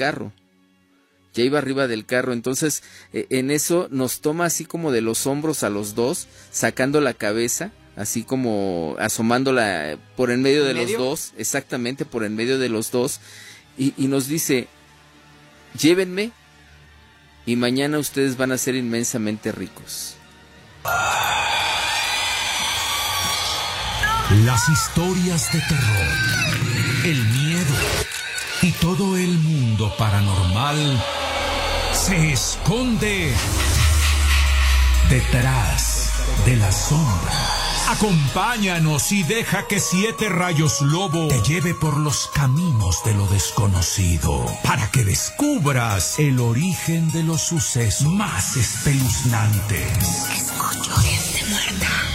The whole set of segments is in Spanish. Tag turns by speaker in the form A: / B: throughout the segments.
A: carro. Ya iba arriba del carro. Entonces, eh, en eso nos toma así como de los hombros a los dos, sacando la cabeza, así como asomándola por en medio de los dos, exactamente por en medio de los dos, y, y nos dice, llévenme y mañana ustedes van a ser inmensamente ricos.
B: Las historias de terror, el miedo y todo el mundo paranormal se esconde detrás de la sombra. Acompáñanos y deja que Siete Rayos Lobo te lleve por los caminos de lo desconocido para que descubras el origen de los sucesos más espeluznantes.
C: Escucho gente muerta.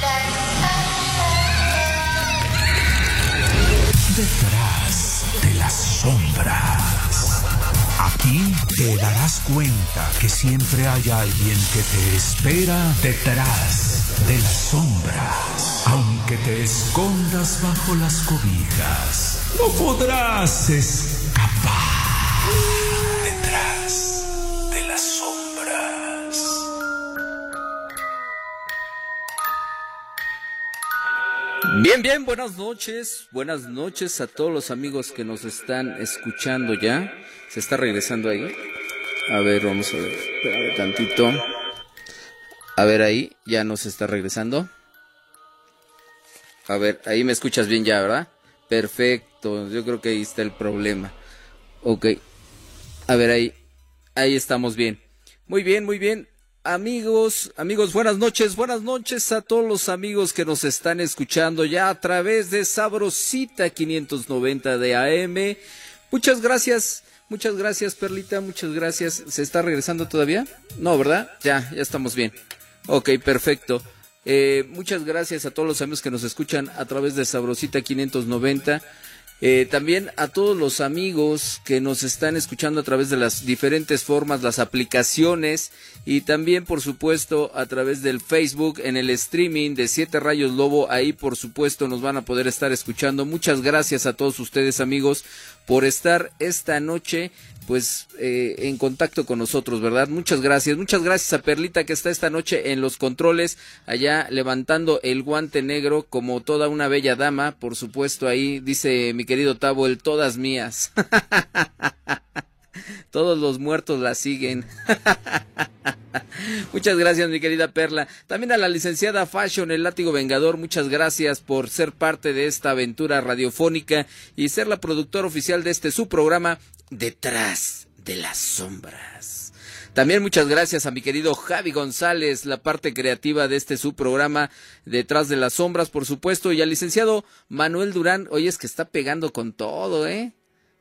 B: Te darás cuenta que siempre hay alguien que te espera detrás de las sombras. Aunque te escondas bajo las cobijas, no podrás escapar detrás de las sombras.
A: Bien, bien, buenas noches, buenas noches a todos los amigos que nos están escuchando ya. Se está regresando ahí. A ver, vamos a ver, espérame tantito. A ver ahí, ya nos está regresando. A ver, ahí me escuchas bien ya, ¿verdad? Perfecto, yo creo que ahí está el problema. Ok. A ver ahí, ahí estamos bien. Muy bien, muy bien. Amigos, amigos, buenas noches, buenas noches a todos los amigos que nos están escuchando ya a través de Sabrosita 590 de AM. Muchas gracias, muchas gracias Perlita, muchas gracias. ¿Se está regresando todavía? No, ¿verdad? Ya, ya estamos bien. Ok, perfecto. Eh, muchas gracias a todos los amigos que nos escuchan a través de Sabrosita 590. Eh, también a todos los amigos que nos están escuchando a través de las diferentes formas, las aplicaciones y también por supuesto a través del Facebook en el streaming de Siete Rayos Lobo. Ahí por supuesto nos van a poder estar escuchando. Muchas gracias a todos ustedes amigos por estar esta noche pues eh, en contacto con nosotros, ¿verdad? Muchas gracias, muchas gracias a Perlita que está esta noche en los controles, allá levantando el guante negro como toda una bella dama, por supuesto ahí dice mi querido Tabo, el todas mías. Todos los muertos la siguen. muchas gracias, mi querida Perla. También a la licenciada Fashion, el látigo vengador, muchas gracias por ser parte de esta aventura radiofónica y ser la productora oficial de este su programa Detrás de las Sombras. También muchas gracias a mi querido Javi González, la parte creativa de este su programa Detrás de las Sombras, por supuesto, y al licenciado Manuel Durán. Oye, es que está pegando con todo, ¿eh?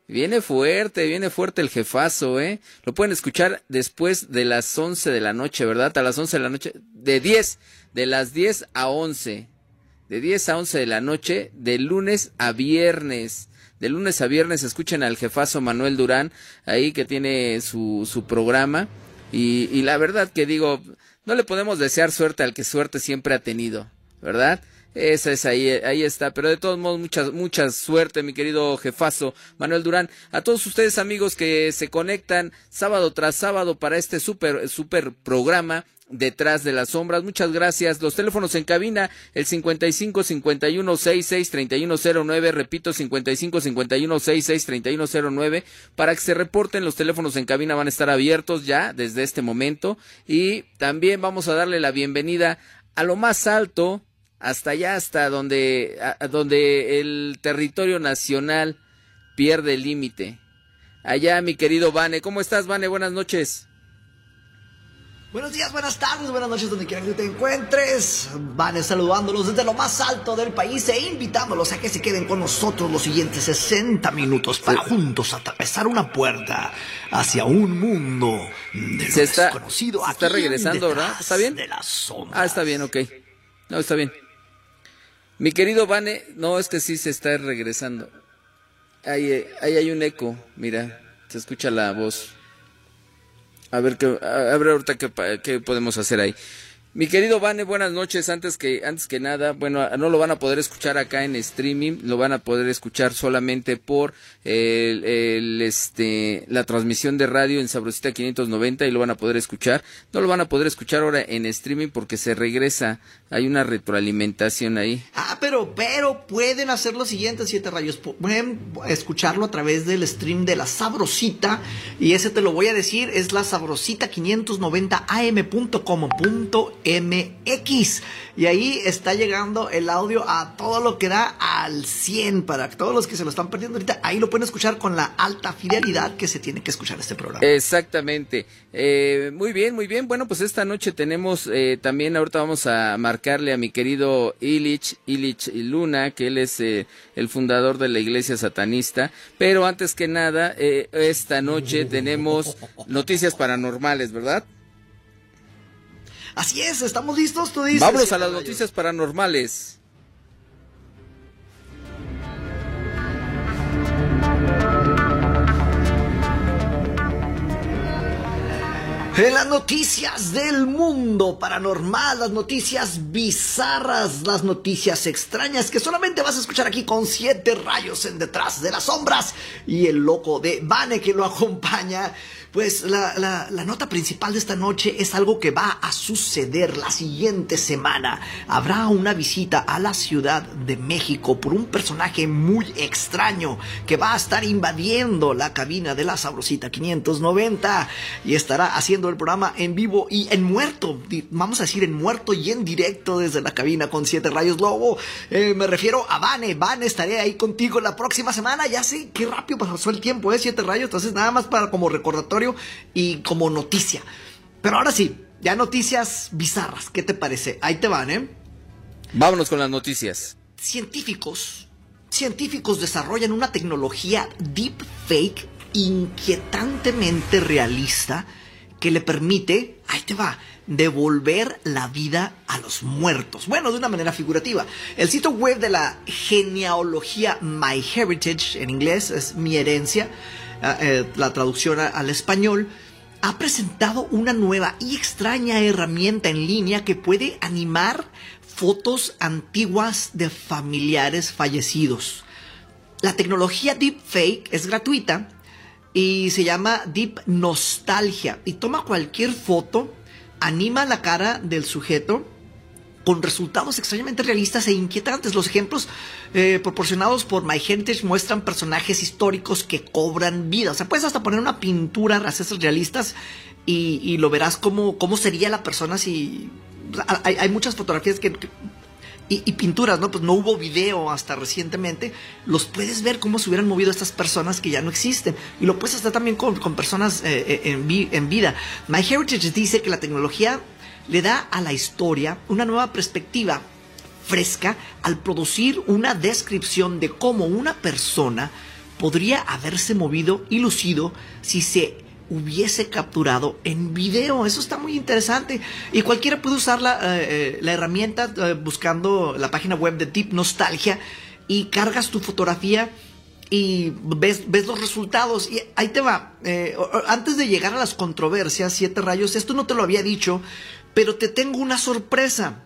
A: Viene fuerte, viene fuerte el jefazo, ¿eh? Lo pueden escuchar después de las 11 de la noche, ¿verdad? A las 11 de la noche, de 10, de las 10 a 11, de 10 a 11 de la noche, de lunes a viernes. De lunes a viernes escuchen al jefazo Manuel Durán, ahí que tiene su, su programa. Y, y la verdad que digo, no le podemos desear suerte al que suerte siempre ha tenido, ¿verdad? Esa es ahí, ahí está. Pero de todos modos, mucha, mucha suerte, mi querido jefazo Manuel Durán. A todos ustedes, amigos, que se conectan sábado tras sábado para este super, super programa. Detrás de las sombras, muchas gracias. Los teléfonos en cabina, el 55 51 66 3109, repito, 55 51 66 3109, para que se reporten. Los teléfonos en cabina van a estar abiertos ya desde este momento. Y también vamos a darle la bienvenida a lo más alto hasta allá, hasta donde, a, donde el territorio nacional pierde el límite. Allá, mi querido Vane. ¿Cómo estás, Vane? Buenas noches.
D: Buenos días, buenas tardes, buenas noches, donde quiera que te encuentres. Van saludándolos desde lo más alto del país e invitándolos a que se queden con nosotros los siguientes 60 minutos para juntos atravesar una puerta hacia un mundo de lo
A: Se está,
D: desconocido.
A: se está regresando, ¿verdad? ¿Está bien?
D: De sombras.
A: Ah, está bien, ok. No, está bien. Mi querido Vane, no, es que sí se está regresando. Ahí, ahí hay un eco, mira, se escucha la voz. A ver qué, a ver ahorita qué, qué podemos hacer ahí. Mi querido Vane, buenas noches. Antes que, antes que nada, bueno, no lo van a poder escuchar acá en streaming, lo van a poder escuchar solamente por el, este, la transmisión de radio en Sabrosita 590 y lo van a poder escuchar. No lo van a poder escuchar ahora en streaming porque se regresa. Hay una retroalimentación ahí.
D: Ah, pero, pero pueden hacer lo siguiente, Siete Rayos. Pueden escucharlo a través del stream de la Sabrosita y ese te lo voy a decir, es la Sabrosita 590 am.com.mx MX. Y ahí está llegando el audio a todo lo que da al 100 para todos los que se lo están perdiendo ahorita. Ahí lo pueden escuchar con la alta fidelidad que se tiene que escuchar este programa.
A: Exactamente. Eh, muy bien, muy bien. Bueno, pues esta noche tenemos eh, también, ahorita vamos a marcarle a mi querido Illich, Illich Luna, que él es eh, el fundador de la iglesia satanista. Pero antes que nada, esta noche tenemos noticias paranormales, ¿verdad?
D: Así es, estamos listos, tú dices.
A: Vámonos a las noticias paranormales.
D: En las noticias del mundo paranormal, las noticias bizarras, las noticias extrañas que solamente vas a escuchar aquí con siete rayos en detrás de las sombras y el loco de Vane que lo acompaña. Pues la, nota principal de esta noche es algo que va a suceder la siguiente semana. Habrá una visita a la Ciudad de México por un personaje muy extraño que va a estar invadiendo la cabina de la Sabrosita 590 y estará haciendo el programa en vivo y en muerto. Vamos a decir en muerto y en directo desde la cabina con Siete Rayos Lobo. Eh, me refiero a Vane. Vane, estaré ahí contigo la próxima semana. Ya sé qué rápido pasó el tiempo, ¿eh? Siete Rayos. Entonces, nada más para como recordatorio y como noticia. Pero ahora sí, ya noticias bizarras. ¿Qué te parece? Ahí te van, ¿eh?
A: Vámonos con las noticias.
D: Científicos, científicos desarrollan una tecnología deepfake inquietantemente realista que le permite, ahí te va, devolver la vida a los muertos. Bueno, de una manera figurativa. El sitio web de la genealogía MyHeritage, en inglés es mi herencia, eh, la traducción al español, ha presentado una nueva y extraña herramienta en línea que puede animar fotos antiguas de familiares fallecidos. La tecnología Deepfake es gratuita y se llama Deep Nostalgia y toma cualquier foto, anima la cara del sujeto con resultados extrañamente realistas e inquietantes. Los ejemplos eh, proporcionados por MyHeritage muestran personajes históricos que cobran vida. O sea, puedes hasta poner una pintura, haces realistas y, lo verás cómo, cómo sería la persona si... Hay, muchas fotografías que, y, pinturas, ¿no? Pues no hubo video hasta recientemente. Los puedes ver cómo se hubieran movido estas personas que ya no existen. Y lo puedes hacer también con, personas eh, eh, en, en vida. MyHeritage dice que la tecnología le da a la historia una nueva perspectiva fresca al producir una descripción de cómo una persona podría haberse movido y lucido si se hubiese capturado en video. Eso está muy interesante. Y cualquiera puede usar la, eh, eh, herramienta eh, buscando la página web de Deep Nostalgia y cargas tu fotografía y ves, ves los resultados. Y ahí te va. antes de llegar a las controversias, siete rayos, esto no te lo había dicho, pero te tengo una sorpresa.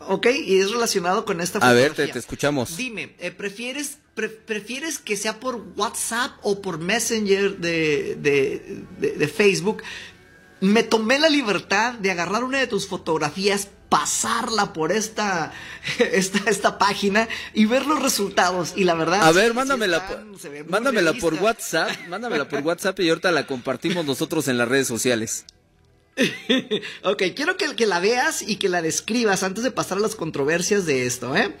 D: ¿Ok? Y es relacionado con esta
A: A ver, te, escuchamos.
D: Dime, eh, ¿prefieres, ¿prefieres que sea por WhatsApp o por Messenger de, de, Facebook? Me tomé la libertad de agarrar una de tus fotografías, pasarla por esta, esta, esta página y ver los resultados. Y la verdad.
A: A ver, mándamela, mándamela por WhatsApp, mándamela por WhatsApp y ahorita la compartimos nosotros en las redes sociales.
D: ok, quiero que, que la veas y que la describas antes de pasar a las controversias de esto, ¿eh?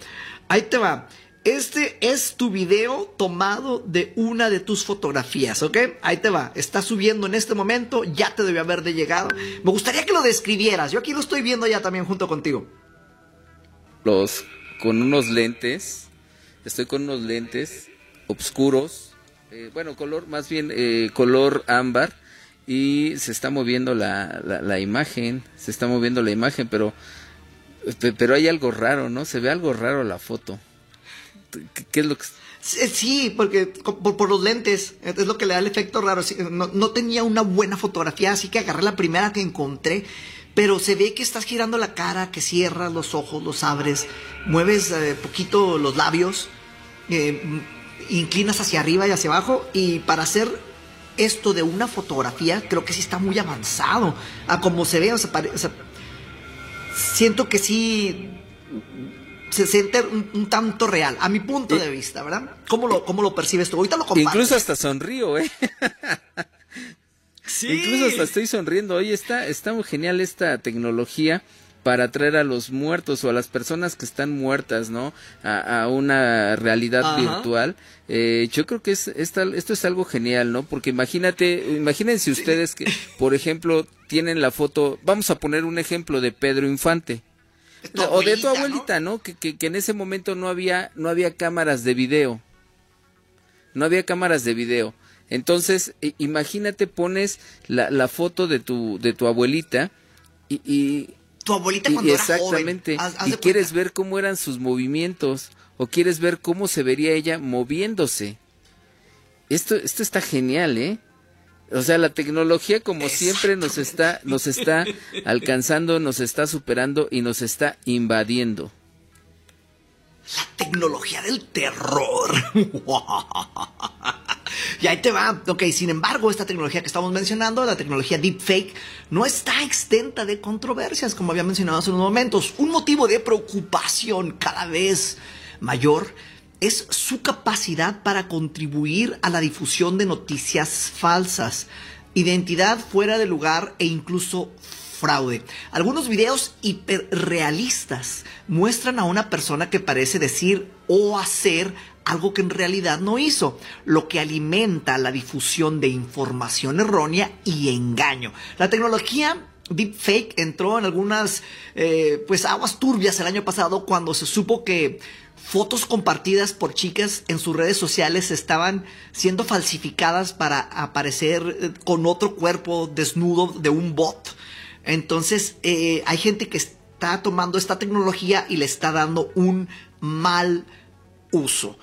D: Ahí te va. Este es tu video tomado de una de tus fotografías, ¿ok? Ahí te va. Está subiendo en este momento, ya te debió haber llegado. Me gustaría que lo describieras. Yo aquí lo estoy viendo ya también junto contigo.
A: Los con unos lentes. Estoy con unos lentes oscuros. Eh, bueno, color, más bien eh, color ámbar y se está moviendo la, la, imagen, se está moviendo la imagen, pero, pero hay algo raro, ¿no? Se ve algo raro la foto. ¿Qué, es lo que...?
D: Sí, porque por, los lentes es lo que le da el efecto raro. No, no tenía una buena fotografía, así que agarré la primera que encontré pero se ve que estás girando la cara, que cierras los ojos, los abres, mueves eh, poquito los labios, eh, inclinas hacia arriba y hacia abajo y para hacer esto de una fotografía creo que sí está muy avanzado a como se ve, o sea, siento que sí se siente un, tanto real, a mi punto de vista, ¿verdad? ¿Cómo lo, cómo lo percibes tú? Ahorita lo comparto.
A: Incluso hasta sonrío, ¿eh? sí. Incluso hasta estoy sonriendo. Oye, está, está muy genial esta tecnología para traer a los muertos o a las personas que están muertas, ¿no? A, una realidad virtual. Eh, yo creo que es, esto es algo genial, ¿no? Porque imagínate, imagínense ustedes que, por ejemplo, tienen la foto, vamos a poner un ejemplo de Pedro Infante. o de tu abuelita, ¿no? Que, que, en ese momento no había, no había cámaras de video. No había cámaras de video. Entonces, imagínate, pones la, la, foto de tu, de tu abuelita y, y
D: tu abuelita cuando
A: exactamente,
D: era
A: joven. y quieres ver cómo eran sus movimientos o quieres ver cómo se vería ella moviéndose. Esto, esto está genial, ¿eh? O sea, la tecnología como siempre nos está, nos está alcanzando, nos está superando y nos está invadiendo.
D: La tecnología del terror. y ahí te va. Ok, sin embargo, esta tecnología que estamos mencionando, la tecnología deepfake, no está extenta de controversias, como había mencionado hace unos momentos. Un motivo de preocupación cada vez mayor es su capacidad para contribuir a la difusión de noticias falsas, identidad fuera de lugar e incluso fraude. Algunos videos hiperrealistas muestran a una persona que parece decir o hacer algo que en realidad no hizo, lo que alimenta la difusión de información errónea y engaño. La tecnología deepfake entró en algunas eh, pues aguas turbias el año pasado cuando se supo que fotos compartidas por chicas en sus redes sociales estaban siendo falsificadas para aparecer eh, con otro cuerpo desnudo de un bot. Entonces, eh, hay gente que está tomando esta tecnología y le está dando un mal uso.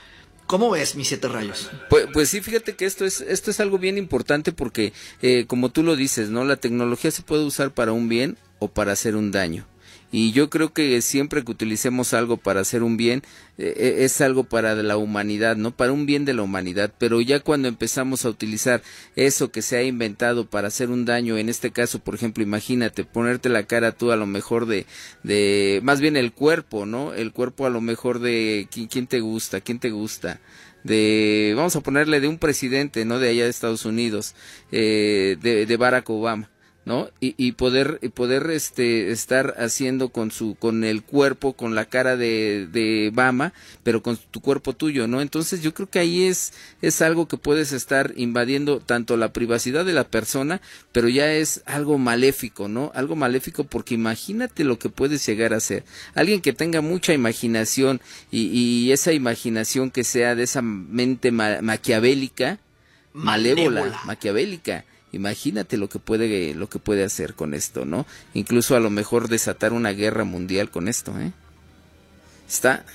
D: ¿Cómo ves, mis siete rayos?
A: Pues, pues, sí, fíjate que esto es, esto es algo bien importante porque, eh, como tú lo dices, ¿no? La tecnología se puede usar para un bien o para hacer un daño. Y yo creo que siempre que utilicemos algo para hacer un bien, eh, eh, es algo para la humanidad, ¿no? Para un bien de la humanidad. Pero ya cuando empezamos a utilizar eso que se ha inventado para hacer un daño, en este caso, por ejemplo, imagínate, ponerte la cara tú a lo mejor de, de, más bien el cuerpo, ¿no? El cuerpo a lo mejor de, ¿quién, te gusta? ¿Quién te gusta? de vamos a ponerle de un presidente no de allá de Estados Unidos eh, de, de Barack Obama ¿no? Y, y poder y poder este estar haciendo con su con el cuerpo con la cara de, de Bama pero con tu cuerpo tuyo no entonces yo creo que ahí es es algo que puedes estar invadiendo tanto la privacidad de la persona pero ya es algo maléfico no algo maléfico porque imagínate lo que puedes llegar a ser. Alguien que tenga mucha imaginación y, y esa imaginación que sea de esa mente maquiavélica malévola maquiavélica Imagínate lo que puede lo que puede hacer con esto, ¿no? Incluso a lo mejor desatar una guerra mundial con esto, ¿eh? Está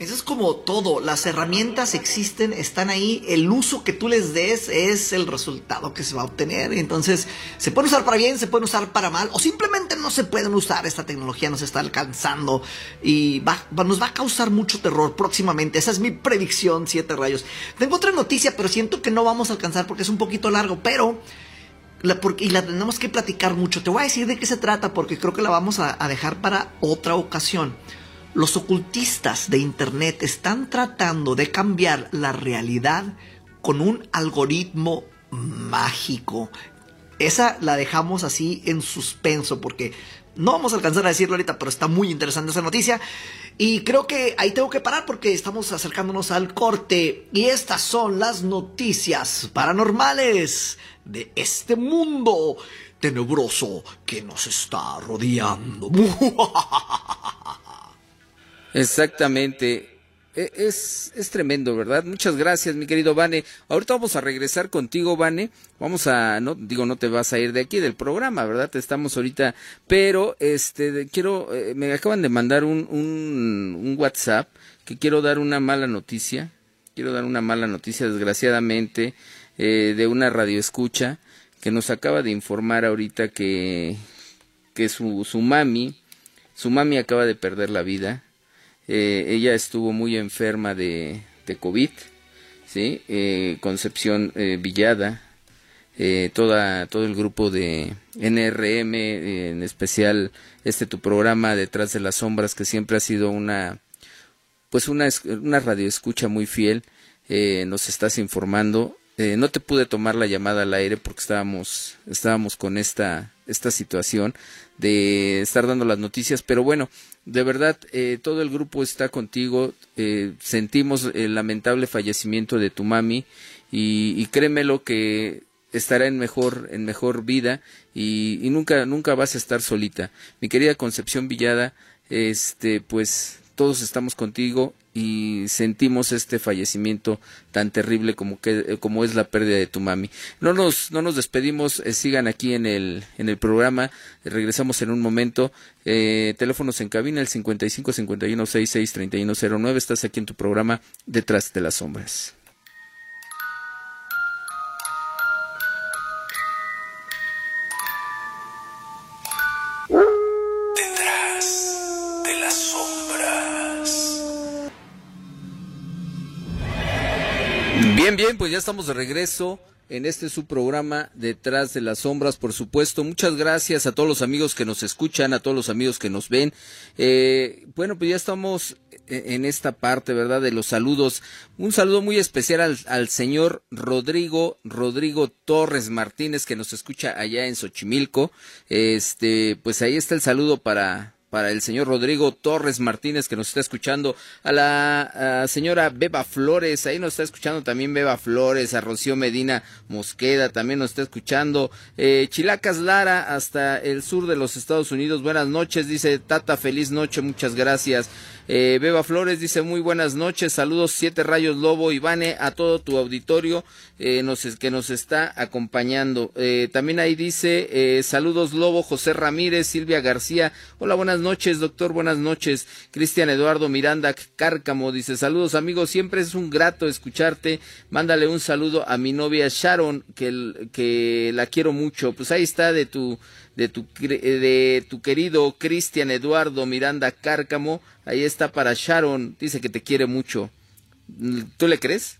D: eso es como todo, las herramientas existen, están ahí, el uso que tú les des es el resultado que se va a obtener. Entonces, se pueden usar para bien, se pueden usar para mal, o simplemente no se pueden usar, esta tecnología nos está alcanzando y nos va a causar mucho terror próximamente. Esa es mi predicción, siete rayos. Tengo otra noticia, pero siento que no vamos a alcanzar porque es un poquito largo, pero porque, y la tenemos que platicar mucho. Te voy a decir de qué se trata porque creo que la vamos a, dejar para otra ocasión. Los ocultistas de Internet están tratando de cambiar la realidad con un algoritmo mágico. Esa la dejamos así en suspenso porque no vamos a alcanzar a decirlo ahorita, pero está muy interesante esa noticia. Y creo que ahí tengo que parar porque estamos acercándonos al corte. Y estas son las noticias paranormales de este mundo tenebroso que nos está rodeando.
A: Exactamente. E, es, es tremendo, ¿verdad? Muchas gracias, mi querido Vane. Ahorita vamos a regresar contigo, Vane. Vamos a, no digo, no te vas a ir de aquí del programa, ¿verdad? Estamos ahorita, pero este, quiero, eh, me acaban de mandar un, un, un WhatsApp que quiero dar una mala noticia. Quiero dar una mala noticia, desgraciadamente, eh, de una radioescucha que nos acaba de informar ahorita que, que su, su mami, su mami acaba de perder la vida. Eh, ella estuvo muy enferma de, COVID, ¿sí? Eh, Concepción eh, Villada, toda, todo el grupo de NRM, en especial este tu programa Detrás de las Sombras, que siempre ha sido una, pues una, una radio escucha muy fiel, nos estás informando eh, no te pude tomar la llamada al aire porque estábamos, estábamos con esta, esta situación de estar dando las noticias, pero bueno, de verdad, eh, todo el grupo está contigo, eh, sentimos el lamentable fallecimiento de tu mami y, y créemelo que estará en mejor, en mejor vida y, y nunca, nunca vas a estar solita. Mi querida Concepción Villada, este, pues todos estamos contigo y sentimos este fallecimiento tan terrible como que como es la pérdida de tu mami. No nos no nos despedimos, eh, sigan aquí en el en el programa, regresamos en un momento. Eh, teléfonos en cabina el 55 51 66 31 09. Estás aquí en tu programa Detrás de las sombras. Bien, pues ya estamos de regreso en este su programa Detrás de las Sombras, por supuesto. Muchas gracias a todos los amigos que nos escuchan, a todos los amigos que nos ven. Eh, bueno, pues ya estamos en esta parte, ¿verdad? De los saludos. Un saludo muy especial al, al, señor Rodrigo, Rodrigo Torres Martínez, que nos escucha allá en Xochimilco. Este, pues ahí está el saludo para, para el señor Rodrigo Torres Martínez que nos está escuchando, a la señora Beba Flores, ahí nos está escuchando también Beba Flores, a Rocío Medina Mosqueda también nos está escuchando, eh, Chilacas Lara hasta el sur de los Estados Unidos, buenas noches, dice Tata, feliz noche, muchas gracias. Eh, Beba Flores dice muy buenas noches, saludos Siete Rayos Lobo, Ivane, a todo tu auditorio eh, nos, que nos está acompañando. Eh, también ahí dice eh, saludos Lobo, José Ramírez, Silvia García, hola buenas noches doctor, buenas noches. Cristian Eduardo Miranda Cárcamo dice saludos amigos, siempre es un grato escucharte, mándale un saludo a mi novia Sharon, que, que la quiero mucho. Pues ahí está de tu de tu, de tu querido Cristian Eduardo Miranda Cárcamo. Ahí está para Sharon. Dice que te quiere mucho. ¿Tú le crees?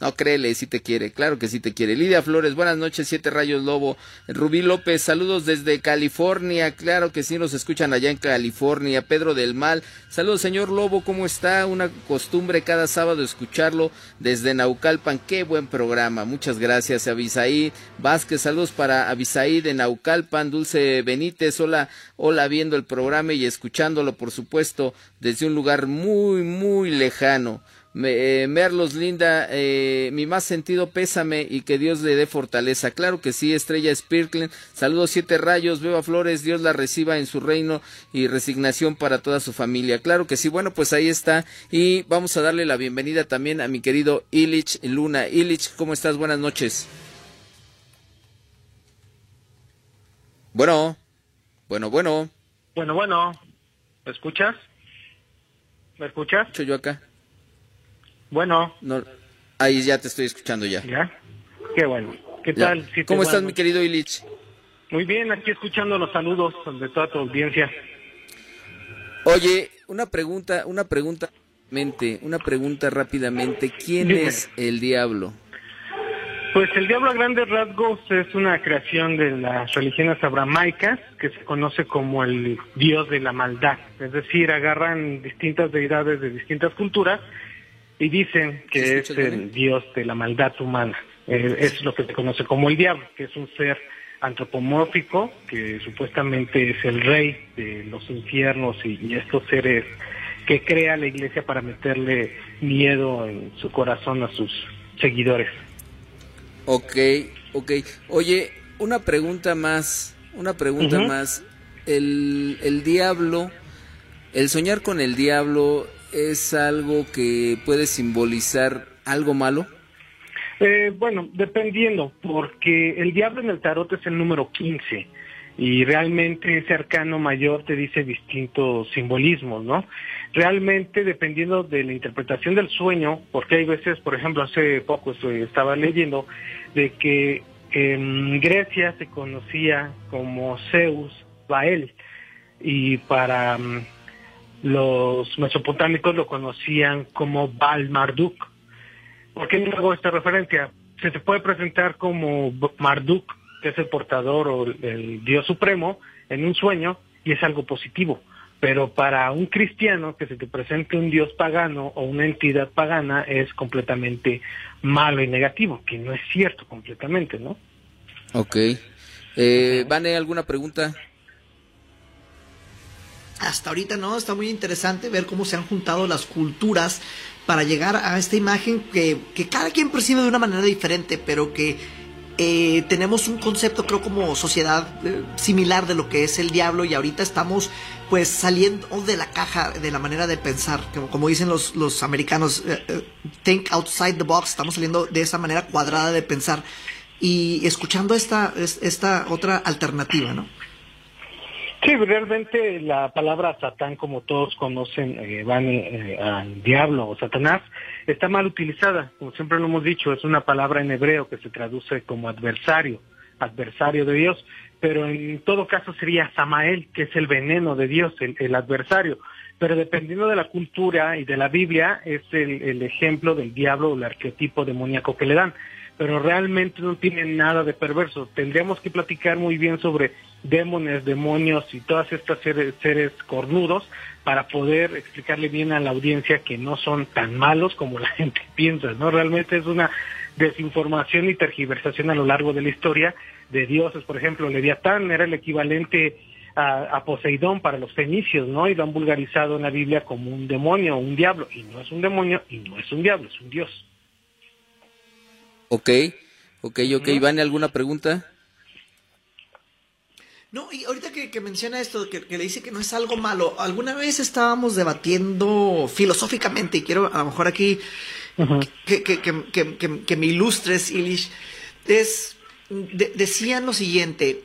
A: No, créele, si te quiere, claro que sí te quiere. Lidia Flores, buenas noches, Siete Rayos Lobo. Rubí López, saludos desde California, claro que sí nos escuchan allá en California. Pedro del Mal, saludos señor Lobo, ¿cómo está? Una costumbre cada sábado escucharlo desde Naucalpan, qué buen programa, muchas gracias. Avisaí Vázquez, saludos para Avisaí de Naucalpan, Dulce Benítez, hola, hola viendo el programa y escuchándolo, por supuesto, desde un lugar muy, muy lejano. Eh, Merlos Linda, eh, mi más sentido pésame y que Dios le dé fortaleza. Claro que sí, Estrella Spirklen, saludos siete rayos, Beba Flores, Dios la reciba en su reino y resignación para toda su familia. Claro que sí, bueno, pues ahí está y vamos a darle la bienvenida también a mi querido Illich Luna. Illich, ¿cómo estás? Buenas noches. Bueno, bueno, bueno.
E: Bueno, bueno, ¿me escuchas? ¿Me escuchas?
A: yo acá.
E: Bueno.
A: No, ahí ya te estoy escuchando ya.
E: ¿Ya? Qué bueno. ¿Qué tal?
A: ¿Cómo estás, mi querido Illich?
E: Muy bien, aquí escuchando los saludos de toda tu audiencia.
A: Oye, una pregunta, una pregunta, mente, una pregunta rápidamente. ¿Quién es el diablo?
E: Pues el diablo a grandes rasgos es una creación de las religiones abramaicas que se conoce como el dios de la maldad. Es decir, agarran distintas deidades de distintas culturas y dicen que es el dios de la maldad humana. Eh, es lo que se conoce como el diablo, que es un ser antropomórfico que supuestamente es el rey de los infiernos y, estos seres que crea la iglesia para meterle miedo en su corazón a sus seguidores.
A: Ok, ok. Oye, una pregunta más, una pregunta más. El, el diablo, el soñar con el diablo es algo que puede simbolizar algo malo?
E: Eh, bueno, dependiendo, porque el diablo en el tarot es el número 15 y realmente ese arcano mayor te dice distintos simbolismos, ¿no? Realmente dependiendo de la interpretación del sueño, porque hay veces, por ejemplo, hace poco estaba leyendo de que en Grecia se conocía como Zeus Baal y para mm, los mesopotámicos lo conocían como Baal Marduk. ¿Por qué no hago esta referencia? Se te puede presentar como Marduk, que es el portador o el dios supremo, en un sueño y es algo positivo. Pero para un cristiano que se te presente un dios pagano o una entidad pagana es completamente malo y negativo, que no es cierto completamente, ¿no?
A: Ok. Eh, ¿Vane alguna pregunta?
D: Hasta ahorita no, está muy interesante ver cómo se han juntado las culturas para llegar a esta imagen que, que cada quien percibe de una manera diferente, pero que eh, tenemos un concepto, creo, como sociedad eh, similar de lo que es el diablo y ahorita estamos pues saliendo de la caja de la manera de pensar, como, dicen los, los americanos, eh, think outside the box, estamos saliendo de esa manera cuadrada de pensar y escuchando esta, esta otra alternativa, ¿no?
E: Sí, realmente la palabra Satán, como todos conocen, eh, van eh, al diablo o Satanás, está mal utilizada. Como siempre lo hemos dicho, es una palabra en hebreo que se traduce como adversario, adversario de Dios, pero en todo caso sería Samael, que es el veneno de Dios, el, adversario. Pero dependiendo de la cultura y de la Biblia, es el, el ejemplo del diablo o el arquetipo demoníaco que le dan pero realmente no tiene nada de perverso. Tendríamos que platicar muy bien sobre demones, demonios y todas estas seres, seres cornudos para poder explicarle bien a la audiencia que no son tan malos como la gente piensa, ¿no? Realmente es una desinformación y tergiversación a lo largo de la historia de dioses. Por ejemplo, Leviatán era el equivalente a, a, Poseidón para los fenicios, ¿no? Y lo han vulgarizado en la Biblia como un demonio o un diablo. Y no es un demonio y no es un diablo, es un dios.
A: Ok, ok, ok. ¿Vane alguna pregunta?
D: No, y ahorita que, menciona esto, que, le dice que no es algo malo, alguna vez estábamos debatiendo filosóficamente, y quiero a lo mejor aquí que, que, me ilustres, Ilish, es, decían lo siguiente,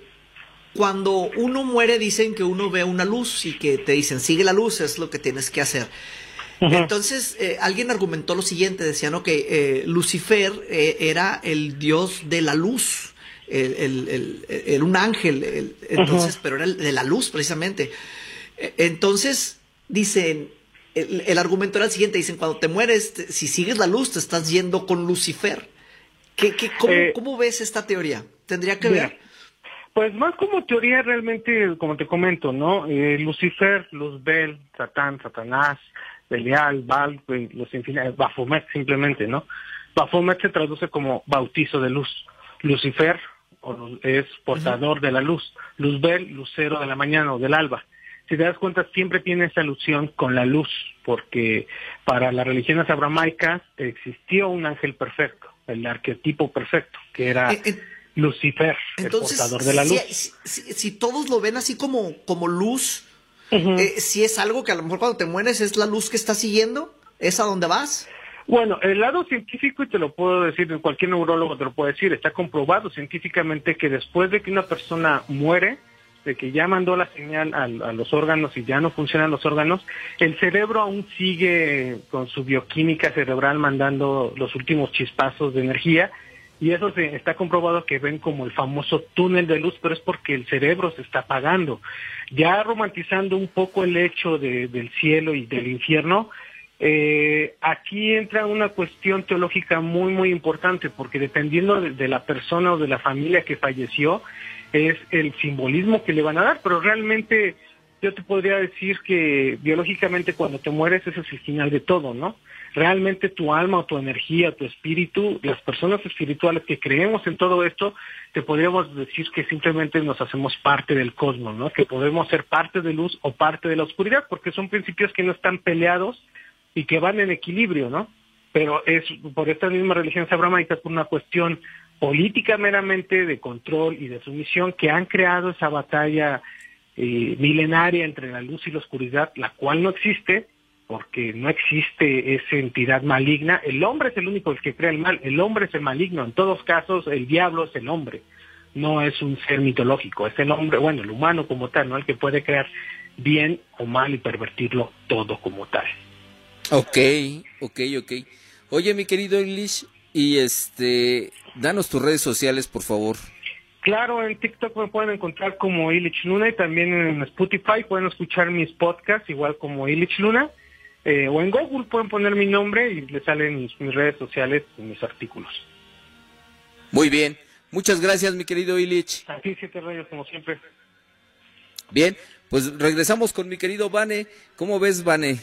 D: cuando uno muere dicen que uno ve una luz y que te dicen, sigue la luz, es lo que tienes que hacer. Entonces, eh, alguien argumentó lo siguiente, decían, ok, eh, Lucifer eh, era el dios de la luz, el, un ángel, entonces, pero era el de la luz precisamente. E, entonces, dicen, el, argumento era el siguiente, dicen, cuando te mueres, si sigues la luz, te estás yendo con Lucifer. ¿Qué, qué, cómo, ves esta teoría? ¿Tendría que ver?
E: Pues más como teoría realmente, como te comento, ¿no? Lucifer, Luzbel, Satán, Satanás, Belial, Baal, los Bafomet simplemente, ¿no? Bafomet se traduce como bautizo de luz. Lucifer es portador de la luz. Luzbel, lucero de la mañana o del alba. Si te das cuenta, siempre tiene esa alusión con la luz, porque para las religiones abramaicas existió un ángel perfecto, el arquetipo perfecto, que era... Eh, eh, Lucifer, el portador de la luz.
D: Si, si, todos lo ven así como, como luz, eh, si es algo que a lo mejor cuando te mueres es la luz que estás siguiendo, es a donde vas.
E: Bueno, el lado científico, y te lo puedo decir, cualquier neurólogo te lo puede decir, está comprobado científicamente que después de que una persona muere, de que ya mandó la señal a, los órganos y ya no funcionan los órganos, el cerebro aún sigue con su bioquímica cerebral mandando los últimos chispazos de energía y eso se está comprobado que ven como el famoso túnel de luz, pero es porque el cerebro se está apagando. Ya romantizando un poco el hecho del cielo y del infierno, eh, aquí entra una cuestión teológica muy, muy importante, porque dependiendo de, la persona o de la familia que falleció, es el simbolismo que le van a dar, pero realmente yo te podría decir que biológicamente cuando te mueres ese es el final de todo, ¿no? realmente tu alma o tu energía, tu espíritu, las personas espirituales que creemos en todo esto, te podríamos decir que simplemente nos hacemos parte del cosmos, ¿no? Que podemos ser parte de luz o parte de la oscuridad, porque son principios que no están peleados y que van en equilibrio, ¿no? Pero es por esta misma religión abramáicas, por una cuestión política meramente de control y de sumisión que han creado esa batalla eh, milenaria entre la luz y la oscuridad, la cual no existe, porque no existe esa entidad maligna. El hombre es el único que crea el mal, el hombre es el maligno. En todos casos, el diablo es el hombre, no es un ser mitológico, es el hombre, bueno, el humano como tal, ¿no? El que puede crear bien o mal y pervertirlo todo como tal.
A: Ok, ok, ok. Oye, mi querido English, y este, danos tus redes sociales, por favor.
E: Claro, en TikTok me pueden encontrar como Illich Luna y también en Spotify pueden escuchar mis podcasts igual como Illich Luna. Eh, o en Google pueden poner mi nombre y les salen mis, redes sociales y mis artículos.
A: Muy bien. Muchas gracias, mi querido Illich.
E: Aquí siete rayos, como siempre.
A: Bien, pues regresamos con mi querido Vane. ¿Cómo ves, Vane?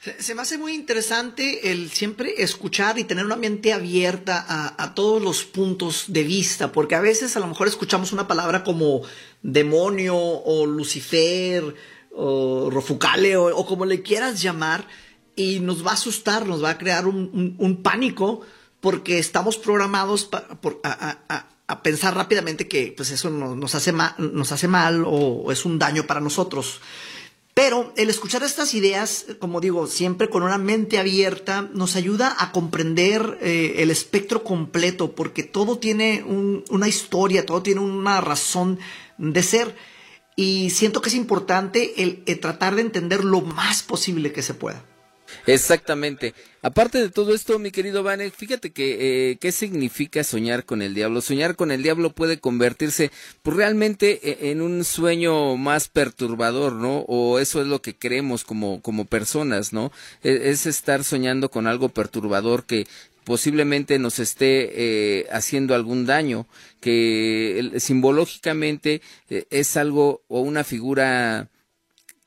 D: Se me hace muy interesante el siempre escuchar y tener una mente abierta a, todos los puntos de vista, porque a veces a lo mejor escuchamos una palabra como demonio o Lucifer o Rofucale o, como le quieras llamar y nos va a asustar, nos va a crear un, pánico porque estamos programados a, pensar rápidamente que pues eso nos, hace mal, nos hace mal o es un daño para nosotros. Pero el escuchar estas ideas, como digo, siempre con una mente abierta, nos ayuda a comprender eh, el espectro completo, porque todo tiene una historia, todo tiene una razón de ser. Y siento que es importante el tratar de entender lo más posible que se pueda.
A: Exactamente. Aparte de todo esto, mi querido Vane, fíjate que eh, qué significa soñar con el diablo. Soñar con el diablo puede convertirse pues, realmente e, en un sueño más perturbador, ¿no? O eso es lo que creemos como, como personas, ¿no? E, es, estar soñando con algo perturbador que posiblemente nos esté eh, haciendo algún daño, que simbológicamente eh, es algo o una figura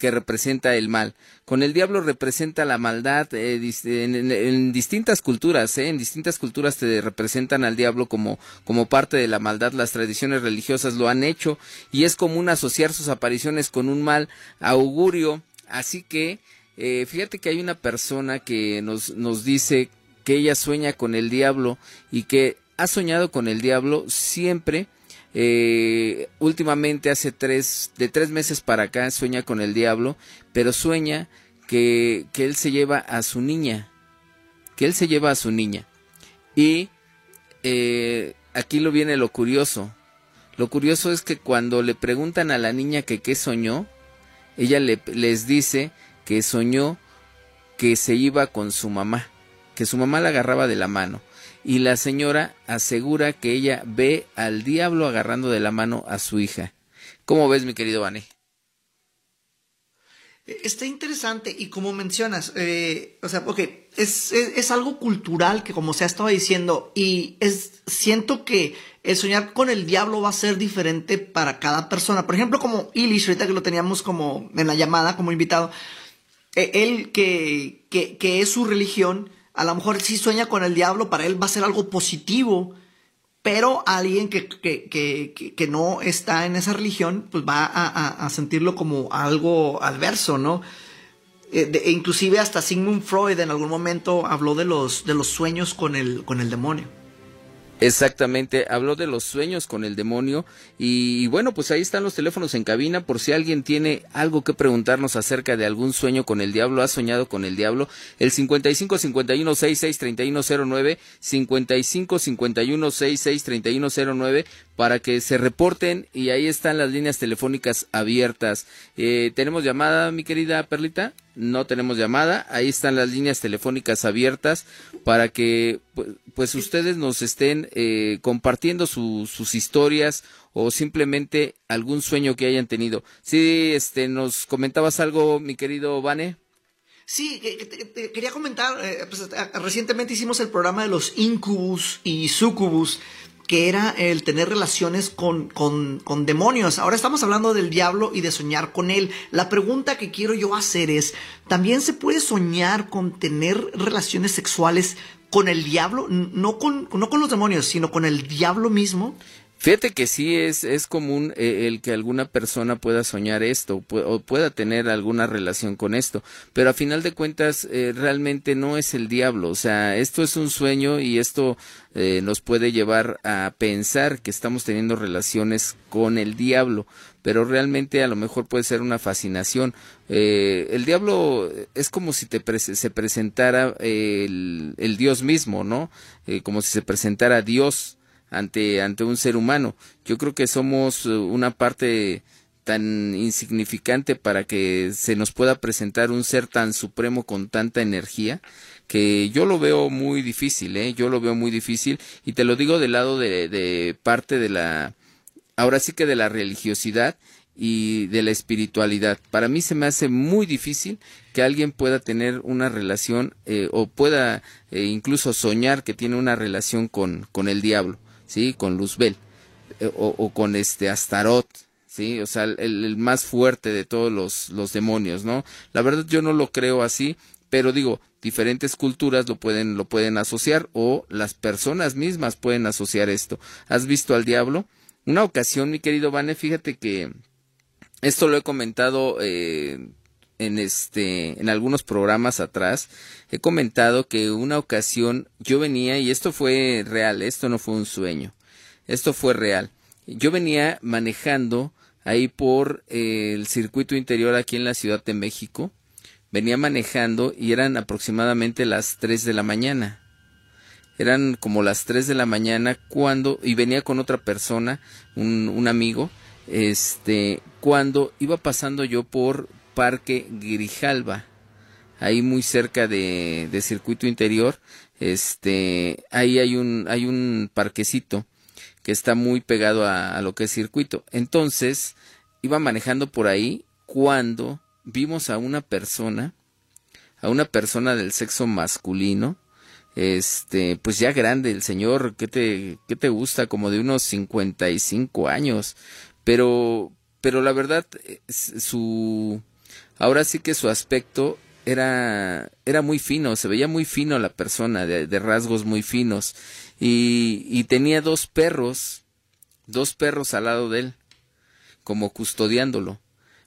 A: que representa el mal. Con el diablo representa la maldad eh, en, distintas culturas, eh, en distintas culturas te representan al diablo como, como parte de la maldad. Las tradiciones religiosas lo han hecho y es común asociar sus apariciones con un mal augurio. Así que eh, fíjate que hay una persona que nos, nos dice que ella sueña con el diablo y que ha soñado con el diablo siempre eh, últimamente hace tres, de tres meses para acá sueña con el diablo, pero sueña que, que él se lleva a su niña, que él se lleva a su niña. Y eh, aquí lo viene lo curioso. Lo curioso es que cuando le preguntan a la niña que qué soñó, ella le, les dice que soñó que se iba con su mamá, que su mamá la agarraba de la mano y la señora asegura que ella ve al diablo agarrando de la mano a su hija. ¿Cómo ves, mi querido Vane?
D: Está interesante y como mencionas, eh, o sea, es, es, algo cultural que como se ha estado diciendo y es, siento que el soñar con el diablo va a ser diferente para cada persona. Por ejemplo, como Ilish, ahorita que lo teníamos como en la llamada como invitado, eh, él que, que es su religión, a lo mejor si sueña con el diablo, para él va a ser algo positivo, pero alguien que, que, que, que no está en esa religión, pues va a, sentirlo como algo adverso, ¿no? Eh, inclusive hasta Sigmund Freud en algún momento habló de los, de los sueños con el, con el demonio.
A: Exactamente, habló de los sueños con el demonio y, bueno, pues ahí están los teléfonos en cabina por si alguien tiene algo que preguntarnos acerca de algún sueño con el diablo, ha soñado con el diablo, el 55 51 66 3109, 55 51 66 3109 para que se reporten y ahí están las líneas telefónicas abiertas. Eh, ¿Tenemos llamada, mi querida Perlita? No tenemos llamada, ahí están las líneas telefónicas abiertas para que pues, ustedes nos estén eh, compartiendo sus historias o simplemente algún sueño que hayan tenido. Sí, este, nos comentabas algo, mi querido Vane.
D: Sí, quería comentar, eh, pues, recientemente hicimos el programa de los incubus y sucubus que era el tener relaciones con, con, con, demonios. Ahora estamos hablando del diablo y de soñar con él. La pregunta que quiero yo hacer es, ¿también se puede soñar con tener relaciones sexuales con el diablo? No con, no con los demonios, sino con el diablo mismo.
A: Fíjate que sí es, es común eh, el que alguna persona pueda soñar esto o pueda tener alguna relación con esto, pero a final de cuentas eh, realmente no es el diablo, o sea, esto es un sueño y esto eh, nos puede llevar a pensar que estamos teniendo relaciones con el diablo, pero realmente a lo mejor puede ser una fascinación. el diablo es como si te se presentara el, el, Dios mismo, ¿no? como si se presentara Dios ante, ante un ser humano. Yo creo que somos eh, una parte tan insignificante para que se nos pueda presentar un ser tan supremo con tanta energía que yo lo veo muy difícil, ¿eh? Yo lo veo muy difícil y te lo digo del lado de, de parte de la, ahora sí que de la religiosidad y de la espiritualidad. Para mí se me hace muy difícil que alguien pueda tener una relación eh, o pueda eh, incluso soñar que tiene una relación con, con el diablo, ¿sí? Con Luzbel eh, o, o, con este Astarot, ¿sí? O sea, el, el, más fuerte de todos los, los demonios, ¿no? La verdad yo no lo creo así, pero digo, diferentes culturas lo pueden, lo pueden asociar o las personas mismas pueden asociar esto. ¿Has visto al diablo? Una ocasión, mi querido Vane, fíjate que esto lo he comentado eh, en este en algunos programas atrás he comentado que una ocasión yo venía y esto fue real esto no fue un sueño esto fue real. Yo venía manejando ahí por el circuito interior aquí en la Ciudad de México venía manejando y eran aproximadamente las 3 de la mañana. Eran como las 3 de la mañana cuando y venía con otra persona un, un amigo este cuando iba pasando yo por Parque Grijalba ahí muy cerca de, de circuito interior este ahí hay un hay un parquecito que está muy pegado a, a lo que es circuito entonces iba manejando por ahí cuando vimos a una persona a una persona del sexo masculino este, pues ya grande el señor, ¿qué te, qué te gusta? Como de unos 55 años, pero, pero la verdad, su, ahora sí que su aspecto era, era muy fino, se veía muy fino la persona, de, de rasgos muy finos, y, y tenía dos perros, dos perros al lado de él, como custodiándolo,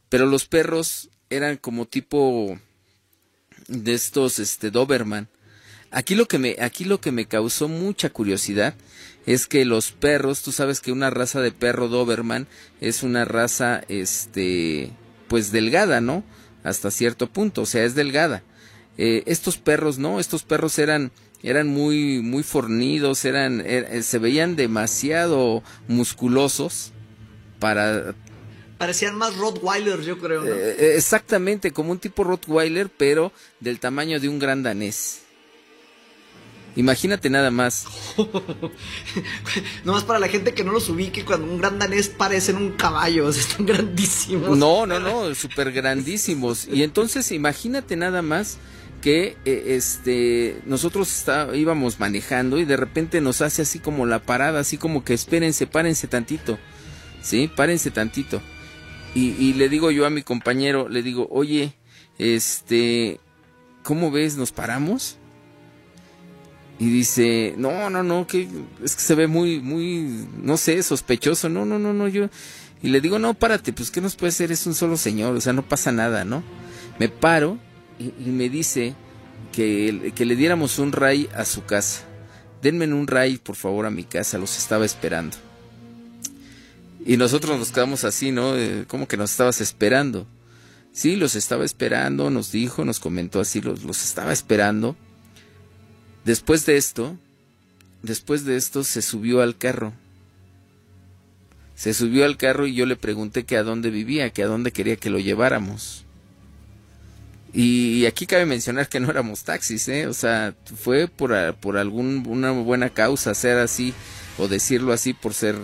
A: pero los perros eran como tipo de estos, este, Doberman, Aquí lo que me, aquí lo que me causó mucha curiosidad es que los perros, tú sabes que una raza de perro Doberman es una raza, este, pues delgada, ¿no? Hasta cierto punto, o sea, es delgada. Eh, estos perros, no, estos perros eran, eran muy, muy fornidos, eran, er, se veían demasiado musculosos para
D: Parecían más Rottweiler, yo creo. ¿no?
A: Eh, exactamente, como un tipo Rottweiler, pero del tamaño de un gran danés. Imagínate nada más.
D: no más para la gente que no los ubique, cuando un gran danés parecen un caballo, o sea, están grandísimos.
A: No, no, no, súper grandísimos. Y entonces imagínate nada más que eh, este nosotros está, íbamos manejando y de repente nos hace así como la parada, así como que espérense, párense tantito. ¿Sí? Párense tantito. Y, y le digo yo a mi compañero, le digo, oye, este, ¿cómo ves? ¿Nos paramos? Y dice, no, no, no, que es que se ve muy, muy, no sé, sospechoso, no, no, no, no, yo, y le digo, no, párate, pues qué nos puede hacer, es un solo señor, o sea, no pasa nada, ¿no? Me paro y, me dice que, que, le diéramos un ray a su casa, denme un ray, por favor, a mi casa, los estaba esperando. Y nosotros nos quedamos así, ¿no? Eh, ¿Cómo que nos estabas esperando? Sí, los estaba esperando, nos dijo, nos comentó así, los, los estaba esperando. Después de esto, después de esto se subió al carro. Se subió al carro y yo le pregunté que a dónde vivía, que a dónde quería que lo lleváramos. Y aquí cabe mencionar que no éramos taxis, ¿eh? O sea, fue por, por alguna buena causa ser así, o decirlo así, por ser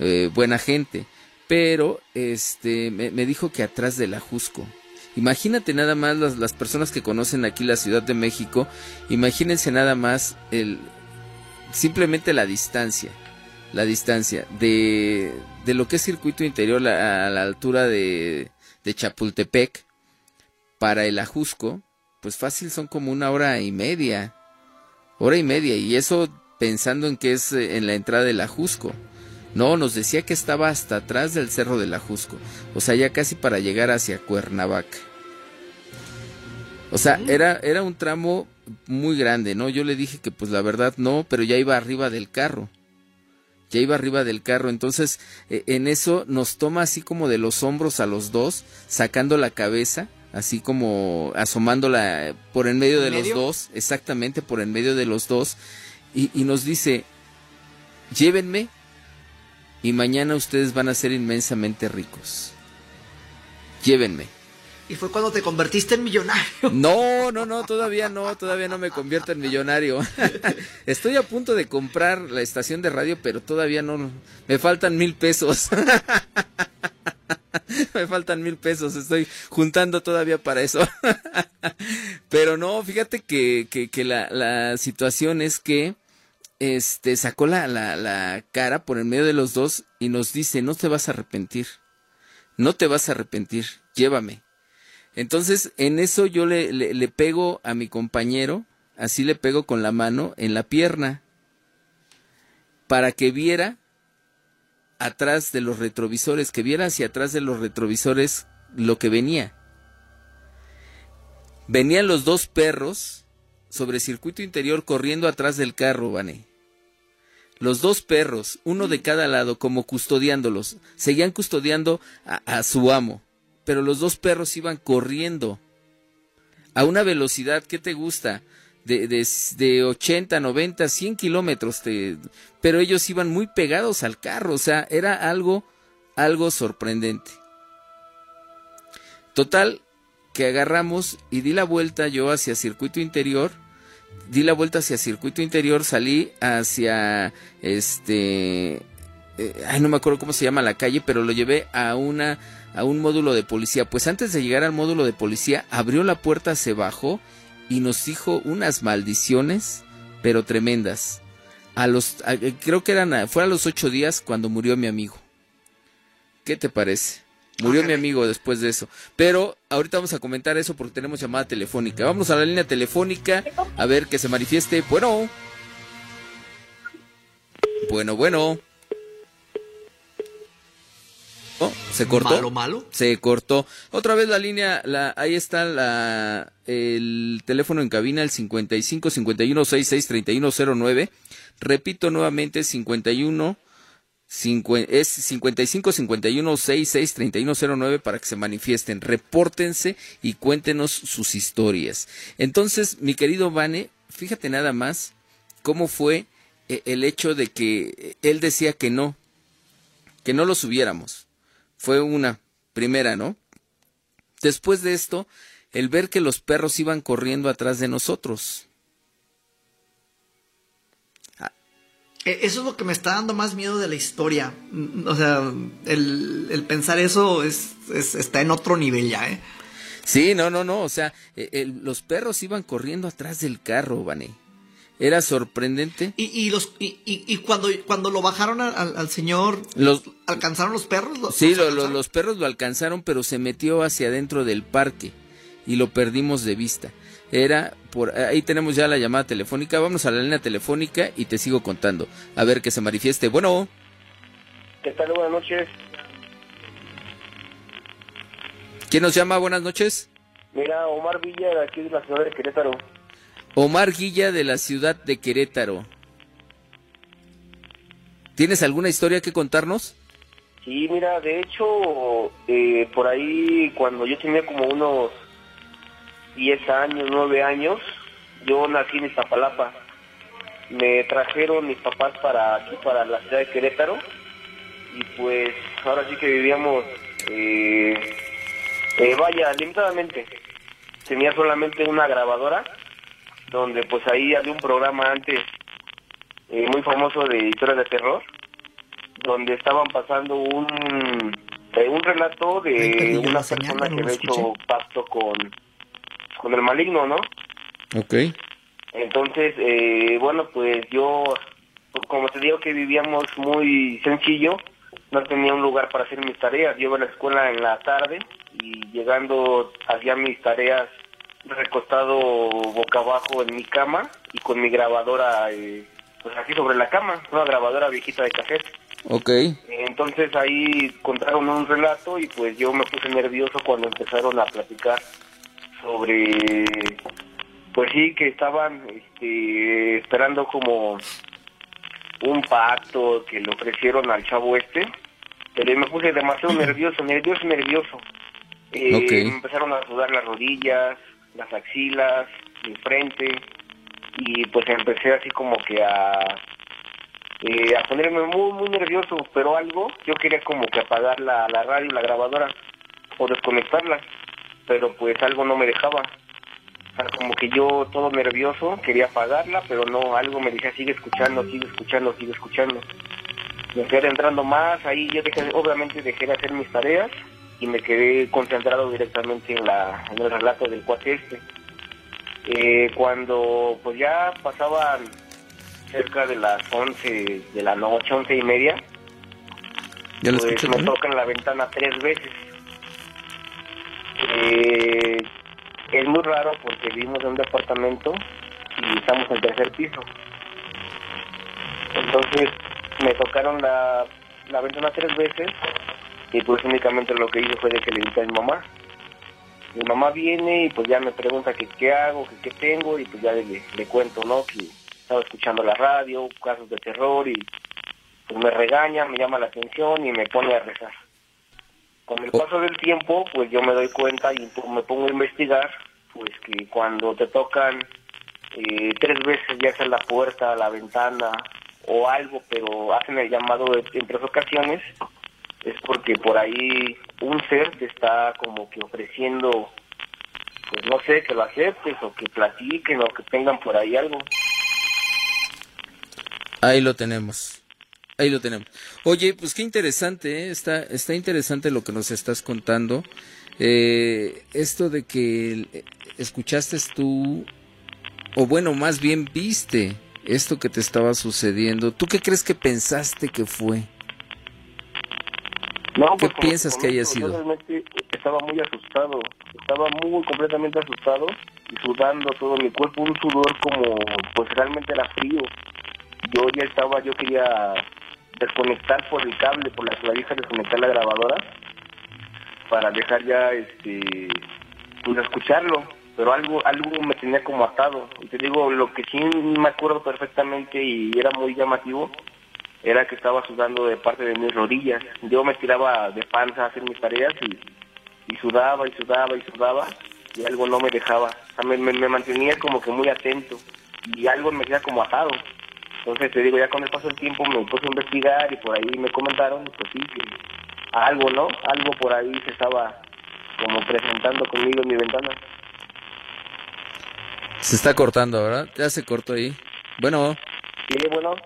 A: eh, buena gente. Pero, este, me, me dijo que atrás del Ajusco. Imagínate nada más las, las, personas que conocen aquí la Ciudad de México, imagínense nada más el simplemente la distancia, la distancia de, de lo que es circuito interior a, a la altura de, de Chapultepec para el Ajusco, pues fácil son como una hora y media, hora y media, y eso pensando en que es en la entrada del Ajusco. No, nos decía que estaba hasta atrás del cerro del Ajusco, o sea, ya casi para llegar hacia Cuernavaca. O sea, era, era un tramo muy grande, ¿no? Yo le dije que pues la verdad no, pero ya iba arriba del carro. Ya iba arriba del carro, entonces eh, en eso nos toma así como de los hombros a los dos, sacando la cabeza, así como asomándola por en medio de ¿En medio? los dos, exactamente por en medio de los dos, y, y nos dice, llévenme y mañana ustedes van a ser inmensamente ricos. llévenme.
D: Y fue cuando te convertiste en millonario.
A: No, no, no, todavía no, todavía no me convierto en millonario. Estoy a punto de comprar la estación de radio, pero todavía no, me faltan mil pesos. me faltan mil pesos, estoy juntando todavía para eso. Pero no, fíjate que, que, la, la, situación es que este sacó la, la, la cara por el medio de los dos y nos dice, no te vas a arrepentir, no te vas a arrepentir, llévame. Entonces, en eso yo le, le, le pego a mi compañero, así le pego con la mano en la pierna, para que viera atrás de los retrovisores, que viera hacia atrás de los retrovisores lo que venía. Venían los dos perros sobre circuito interior corriendo atrás del carro, Vané. Los dos perros, uno de cada lado, como custodiándolos, seguían custodiando a, a su amo, pero los dos perros iban corriendo a una velocidad, ¿qué te gusta? de, de, de 80, 90, 100 kilómetros, pero ellos iban muy pegados al carro, o sea, era algo, algo sorprendente. Total, que agarramos y di la vuelta yo hacia circuito interior, di la vuelta hacia circuito interior, salí hacia este, eh, ay, no me acuerdo cómo se llama la calle, pero lo llevé a una, a un módulo de policía. Pues antes de llegar al módulo de policía, abrió la puerta, se bajó y nos dijo unas maldiciones, pero tremendas. A los, creo que eran, fue a los ocho días cuando murió mi amigo. ¿Qué te parece? Murió mi amigo después de eso. Pero ahorita vamos a comentar eso porque tenemos llamada telefónica. Vamos a la línea telefónica a ver que se manifieste. Bueno. Bueno, bueno. se cortó.
D: Malo, malo.
A: Se cortó. Otra vez la línea, la, ahí está la, el teléfono en cabina, el 55 51 66 31 09. Repito nuevamente, 51 es 55 51 66 31 09 para que se manifiesten, repórtense y cuéntenos sus historias. Entonces, mi querido Vane, fíjate nada más cómo fue eh, el hecho de que él decía que no, que no lo subiéramos fue una primera, ¿no? Después de esto, el ver que los perros iban corriendo atrás de nosotros.
D: Eso es lo que me está dando más miedo de la historia. O sea, el, pensar eso es, está en otro nivel ya, ¿eh?
A: Sí, no, no, no. O sea, e, los perros iban corriendo atrás del carro, Vané. Era sorprendente.
D: Y, los y, cuando cuando lo bajaron al, señor,
A: los
D: alcanzaron los perros.
A: sí, los perros lo alcanzaron, pero se metió hacia adentro del parque y lo perdimos de vista. Era por ahí tenemos ya la llamada telefónica. Vamos a la línea telefónica y te sigo contando. A ver que se manifieste. Bueno.
F: ¿Qué tal? Buenas noches.
A: ¿Quién nos llama? Buenas noches.
F: Mira, Omar Villa, de aquí de la ciudad de Querétaro.
A: Omar Guilla de la ciudad de Querétaro. ¿Tienes alguna historia que contarnos?
F: Sí, mira, de hecho, eh, por ahí cuando yo tenía como unos 10 años, 9 años, yo nací en Iztapalapa. Me trajeron mis papás para aquí, para la ciudad de Querétaro, y pues ahora sí que vivíamos, eh, eh, vaya, limitadamente. Tenía solamente una grabadora donde pues ahí había un programa antes eh, muy famoso de historias de terror, donde estaban pasando un eh, un relato de una persona que había hecho pacto con, con el maligno, ¿no?
A: Ok.
F: Entonces, eh, bueno, pues yo, como te digo que vivíamos muy sencillo, no tenía un lugar para hacer mis tareas. Yo iba a la escuela en la tarde y llegando hacía mis tareas recostado boca abajo en mi cama y con mi grabadora eh, pues aquí sobre la cama, una grabadora viejita de cassette.
A: Ok.
F: Entonces ahí contaron un relato y pues yo me puse nervioso cuando empezaron a platicar sobre, pues sí, que estaban este, esperando como un pacto que le ofrecieron al chavo este, pero me puse demasiado nervioso, nervioso, nervioso. Eh, Me empezaron a sudar las rodillas, las axilas, mi frente y pues empecé así como que a eh, a ponerme muy muy nervioso pero algo yo quería como que apagar la, la radio la grabadora o desconectarla, pero pues algo no me dejaba. O sea, como que yo todo nervioso quería apagarla, pero no, algo me decía sigue escuchando, sigue escuchando, sigue escuchando. Me quedé entrando más, ahí yo dejé, obviamente dejé de hacer mis tareas y me quedé concentrado directamente en, la, en el relato del cuate este. Eh, cuando pues ya pasaban cerca de las 11 de la noche, once y media,
A: ¿Ya lo
F: pues me tocan la ventana tres veces. Eh, es muy raro porque vivimos en un departamento y estamos en tercer piso. Entonces me tocaron la, la ventana tres veces y pues únicamente lo que hice fue de que le dije a mi mamá. Mi mamá viene y pues ya me pregunta que qué hago, que qué tengo y pues ya le, le cuento, ¿no? Que estaba escuchando la radio, casos de terror y pues me regaña, me llama la atención y me pone a rezar. Con el paso del tiempo, pues yo me doy cuenta y me pongo a investigar, pues que cuando te tocan eh, tres veces, ya sea la puerta, la ventana o algo, pero hacen el llamado en tres ocasiones, es porque por ahí un ser te está como que ofreciendo, pues no sé, que lo aceptes o que platiquen o que tengan por ahí algo.
A: Ahí lo tenemos. Ahí lo tenemos. Oye, pues qué interesante, ¿eh? está, está interesante lo que nos estás contando. Eh, esto de que eh, escuchaste tú, o bueno, más bien viste esto que te estaba sucediendo. ¿Tú qué crees que pensaste que fue?
F: No,
A: ¿Qué
F: pues,
A: piensas que haya sido?
F: realmente estaba muy asustado, estaba muy completamente asustado y sudando todo mi cuerpo, un sudor como, pues realmente era frío. Yo ya estaba, yo quería desconectar por el cable, por la clavija, desconectar la grabadora para dejar ya, este, pues escucharlo, pero algo, algo me tenía como atado. Y te digo, lo que sí me acuerdo perfectamente y era muy llamativo, era que estaba sudando de parte de mis rodillas. Yo me tiraba de panza a hacer mis tareas y, sudaba y sudaba y sudaba y algo no me dejaba. O sea, me, me- mantenía como que muy atento y algo me quedaba como atado. Entonces te digo, ya con el paso del tiempo me puse a investigar y por ahí me comentaron, pues sí, que algo, ¿no? Algo por ahí se estaba como presentando conmigo en mi ventana.
A: Se está cortando, ¿verdad? Ya se cortó ahí. Bueno,
F: Sí, bueno,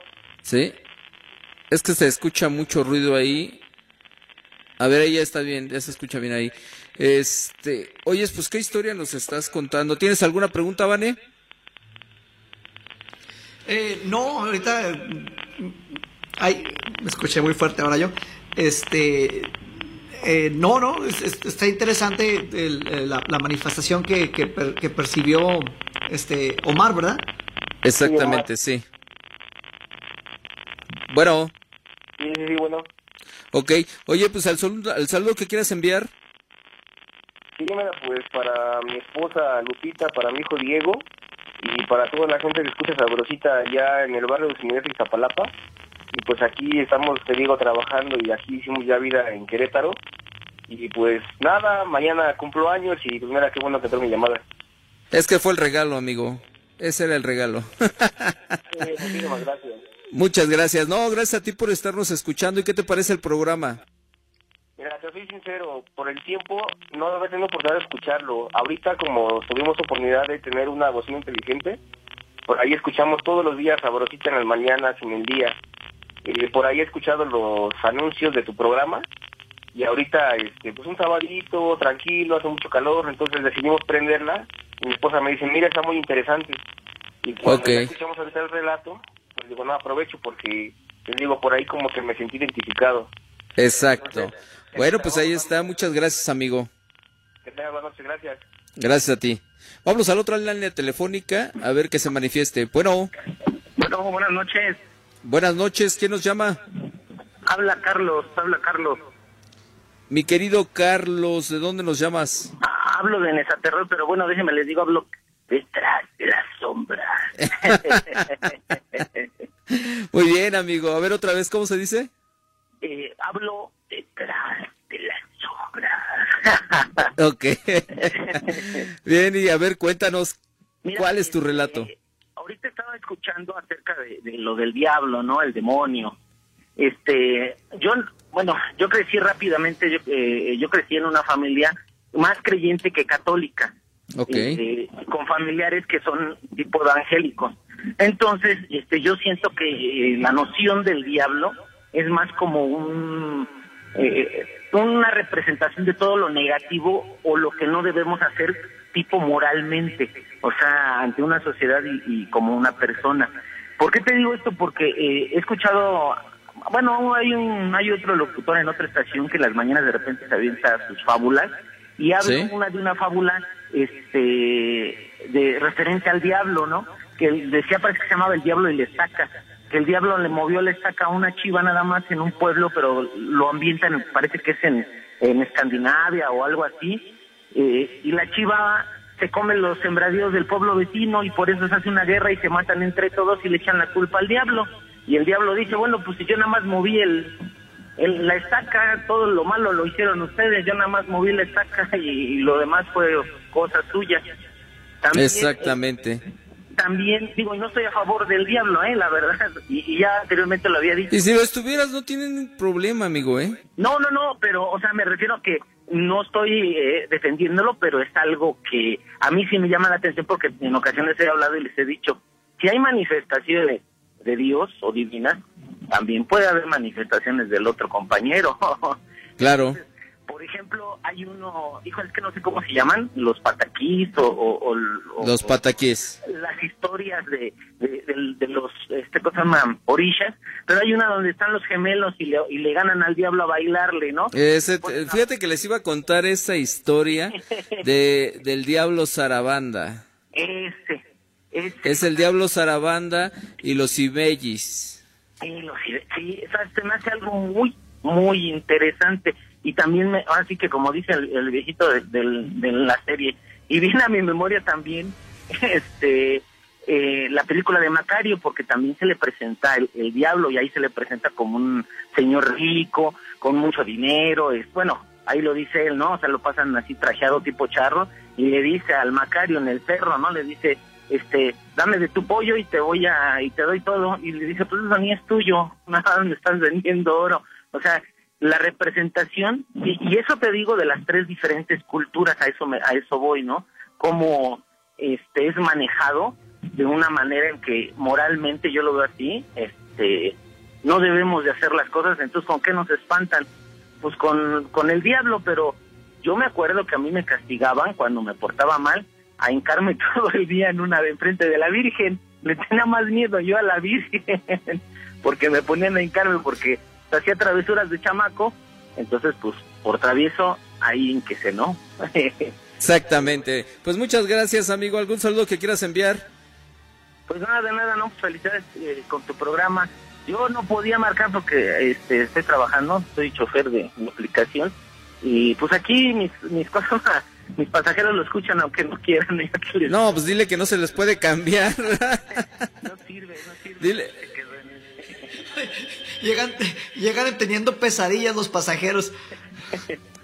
A: ¿sí? Es que se escucha mucho ruido ahí. A ver, ahí ya está bien, ya se escucha bien ahí. Este, oyes, pues qué historia nos estás contando. ¿Tienes alguna pregunta, Vane?
D: Eh, no, ahorita. mm, Ay, me escuché muy fuerte ahora yo. Este. eh, no, no, es- es- está interesante el- el- la, la manifestación que, que, per- que percibió este Omar, ¿verdad?
A: Exactamente, sí. Bueno,
F: sí, sí, sí, bueno.
A: ok. Oye, pues al saludo, al saludo que quieras enviar.
F: Sí, mira, pues para mi esposa Lupita, para mi hijo Diego y para toda la gente que escucha Sabrosita allá en el barrio de Señores de Iztapalapa. Y pues aquí estamos, te digo, trabajando y aquí hicimos ya vida en Querétaro. Y pues nada, mañana cumplo años y pues mira, qué bueno que tengo mi llamada.
A: Es que fue el regalo, amigo. Ese era el regalo.
F: Sí, muchísimas gracias.
A: Muchas gracias. No, gracias a ti por estarnos escuchando. ¿Y qué te parece el programa?
F: Mira, te soy sincero, por el tiempo no había tenido oportunidad de escucharlo. Ahorita como tuvimos oportunidad de tener una bocina inteligente, por ahí escuchamos todos los días Sabrosita en las mañanas, en el día. Eh, por ahí he escuchado los anuncios de tu programa y ahorita, este, pues un sabadito, tranquilo, hace mucho calor, entonces decidimos prenderla y mi esposa me dice, mira, está muy interesante. Y cuando
A: Ok.
F: ya escuchamos ahorita el relato, pues digo, no, aprovecho porque, les digo, por ahí como que me sentí identificado.
A: Exacto. Bueno, pues ahí está. Muchas gracias, amigo.
F: Que buenas noches, gracias.
A: Gracias a ti. Vamos a la otra línea telefónica a ver que se manifieste. Bueno,
G: Bueno, buenas noches.
A: buenas noches. ¿Quién nos llama?
G: Habla Carlos, habla Carlos.
A: Mi querido Carlos, ¿de dónde nos llamas?
G: Ah, hablo de Nesaterror, pero bueno, déjeme les digo, hablo detrás de la sombra.
A: Muy bien, amigo. A ver otra vez, ¿cómo se dice?
G: Eh, hablo detrás.
A: Ok. bien, y a ver, cuéntanos,
G: Mira,
A: ¿cuál es tu
G: este,
A: relato?
G: Ahorita estaba escuchando acerca de, de lo del diablo, ¿no? El demonio. este, yo, bueno, yo crecí rápidamente, yo, eh, yo crecí en una familia más creyente que católica.
A: Ok.
G: Este, con familiares que son tipo evangélicos. Entonces, este, yo siento que eh, la noción del diablo es más como un, eh, una representación de todo lo negativo o lo que no debemos hacer tipo moralmente, o sea, ante una sociedad y, y como una persona. ¿Por qué te digo esto? Porque eh, he escuchado, bueno, hay un hay otro locutor en otra estación que las mañanas de repente se avienta sus fábulas y habla
A: ¿Sí?
G: una de una fábula este de referente al diablo, ¿no? Que decía parece que se llamaba el diablo y le que el diablo le movió la estaca a una chiva nada más en un pueblo, pero lo ambientan, parece que es en, en Escandinavia o algo así, eh, y la chiva se come los sembradíos del pueblo vecino y por eso se hace una guerra y se matan entre todos y le echan la culpa al diablo. Y el diablo dice, bueno, pues si yo nada más moví el, el- la estaca, todo lo malo lo hicieron ustedes, yo nada más moví la estaca y, lo demás fue cosa suya.
A: Exactamente.
G: También, digo, y no estoy a favor del diablo, eh, la verdad, y, y ya anteriormente lo había dicho.
A: Y si lo estuvieras, no tienen problema, amigo, ¿eh?
G: No, no, no, pero, o sea, me refiero a que no estoy eh, defendiéndolo, pero es algo que a mí sí me llama la atención porque en ocasiones he hablado y les he dicho, si hay manifestaciones de Dios o divinas, también puede haber manifestaciones del otro compañero.
A: Claro.
G: Por ejemplo, hay uno, hijo, es que no sé cómo se llaman, los pataquís o, o-
A: Los pataquís.
G: las historias de, de, de- de los, este, ¿cómo se llaman? Orillas, pero hay una donde están los gemelos y le, y le ganan al diablo a bailarle, ¿no?
A: Ese- fíjate que les iba a contar esa historia de, del diablo Zarabanda.
G: Ese, ese.
A: Es el diablo Zarabanda y los Ibellis.
G: Sí, lo- sí, sí, o sea, se me hace algo muy, muy interesante. Y también, me, ahora sí que como dice el, viejito de, del- de la serie, y viene a mi memoria también este eh, la película de Macario, porque también se le presenta el, el diablo y ahí se le presenta como un señor rico, con mucho dinero, es bueno, ahí lo dice él, ¿no? O sea, lo pasan así trajeado tipo charro y le dice al Macario en el cerro, ¿no? Le dice, este, dame de tu pollo y te voy a, y te doy todo. Y le dice, pues eso ni es tuyo, nada, me estás vendiendo oro. O sea, la representación, y, y eso te digo de las tres diferentes culturas, a eso me, a eso voy, ¿no? Cómo este es manejado de una manera en que moralmente yo lo veo así, este, no debemos de hacer las cosas, entonces ¿con qué nos espantan? Pues con, con el diablo, pero yo me acuerdo que a mí me castigaban cuando me portaba mal a hincarme todo el día en una enfrente de la Virgen. Le tenía más miedo yo a la Virgen porque me ponían a hincarme porque hacía travesuras de chamaco. Entonces, pues, por travieso, ahí en que se no.
A: Exactamente. Pues muchas gracias, amigo. ¿Algún saludo que quieras enviar?
G: Pues nada, de nada, no, felicidades eh, con tu programa. Yo no podía marcar porque este, estoy trabajando, soy chofer de mi aplicación y pues aquí mis, mis cosas, mis pasajeros lo escuchan aunque no quieran. les-
A: No, pues dile que no se les puede cambiar.
G: no sirve, no sirve.
A: Dile-
D: Llegan, llegan teniendo pesadillas los pasajeros.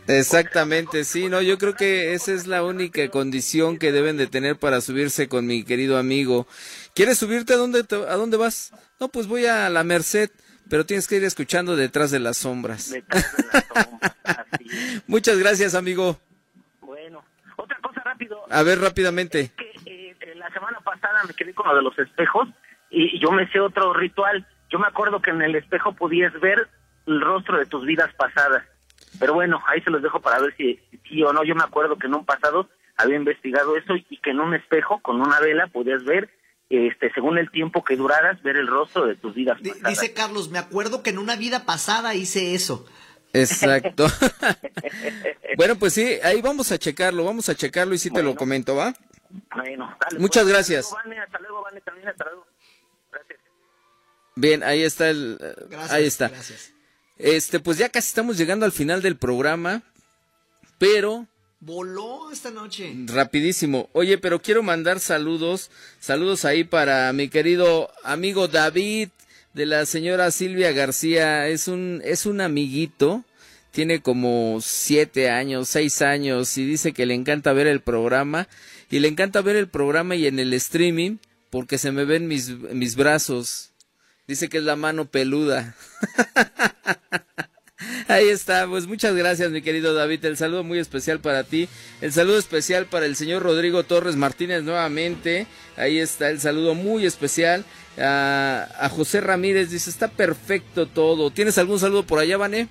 A: Exactamente, sí, no, yo creo que esa es la única condición que deben de tener para subirse con mi querido amigo. ¿Quieres subirte a dónde te- a dónde vas? No, pues voy a la Merced, pero tienes que ir escuchando detrás de las sombras.
G: detrás de así.
A: Muchas gracias, amigo.
G: Bueno, otra cosa rápido.
A: A ver rápidamente.
G: que eh, la semana pasada me quedé con lo de los espejos y, y yo me sé otro ritual. Yo me acuerdo que en el espejo podías ver el rostro de tus vidas pasadas. Pero bueno, ahí se los dejo para ver si sí o no. Yo me acuerdo que en un pasado había investigado eso y que en un espejo con una vela podías ver, este, según el tiempo que duraras, ver el rostro de tus vidas pasadas.
D: Dice Carlos, me acuerdo que en una vida pasada hice eso.
A: Exacto. bueno, pues sí, ahí vamos a checarlo, vamos a checarlo y sí te lo comento, ¿va?
G: Bueno, dale,
A: Muchas
G: pues.
A: gracias.
G: Hasta luego, Vane, hasta luego, Vane, también hasta luego.
A: Bien, ahí está el eh,
D: Gracias.
A: ahí está.
D: Gracias.
A: Este, pues ya casi estamos llegando al final del programa, pero
D: Voló esta noche.
A: rapidísimo. Oye, pero quiero mandar saludos, saludos ahí para mi querido amigo David de la señora Silvia García. Es un, es un amiguito, tiene como siete años, seis años y dice que le encanta ver el programa y le encanta ver el programa y en el streaming porque se me ven mis, mis brazos. Dice que es la mano peluda. Ahí está, pues muchas gracias mi querido David, el saludo muy especial para ti, el saludo especial para el señor Rodrigo Torres Martínez nuevamente, ahí está el saludo muy especial a, a José Ramírez, dice está perfecto todo, ¿tienes algún saludo por allá, Vané?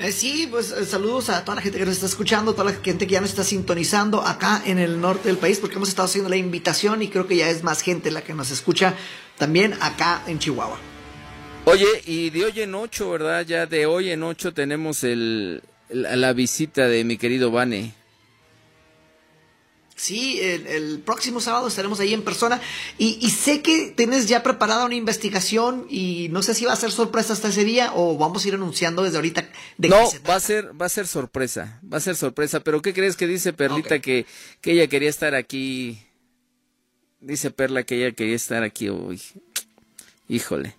D: Eh, sí, pues eh, saludos a toda la gente que nos está escuchando, toda la gente que ya nos está sintonizando acá en el norte del país, porque hemos estado haciendo la invitación y creo que ya es más gente la que nos escucha también acá en Chihuahua.
A: Oye, y de hoy en ocho, ¿verdad? Ya de hoy en ocho tenemos el, la, visita de mi querido Vane.
D: Sí, el, próximo sábado estaremos ahí en persona y, sé que tienes ya preparada una investigación y no sé si va a ser sorpresa hasta ese día o vamos a ir anunciando desde ahorita.
A: De no, va a ser va a ser sorpresa, va a ser sorpresa. Pero ¿qué crees que dice Perlita que que ella quería estar aquí? Dice Perla que ella quería estar aquí hoy. Híjole.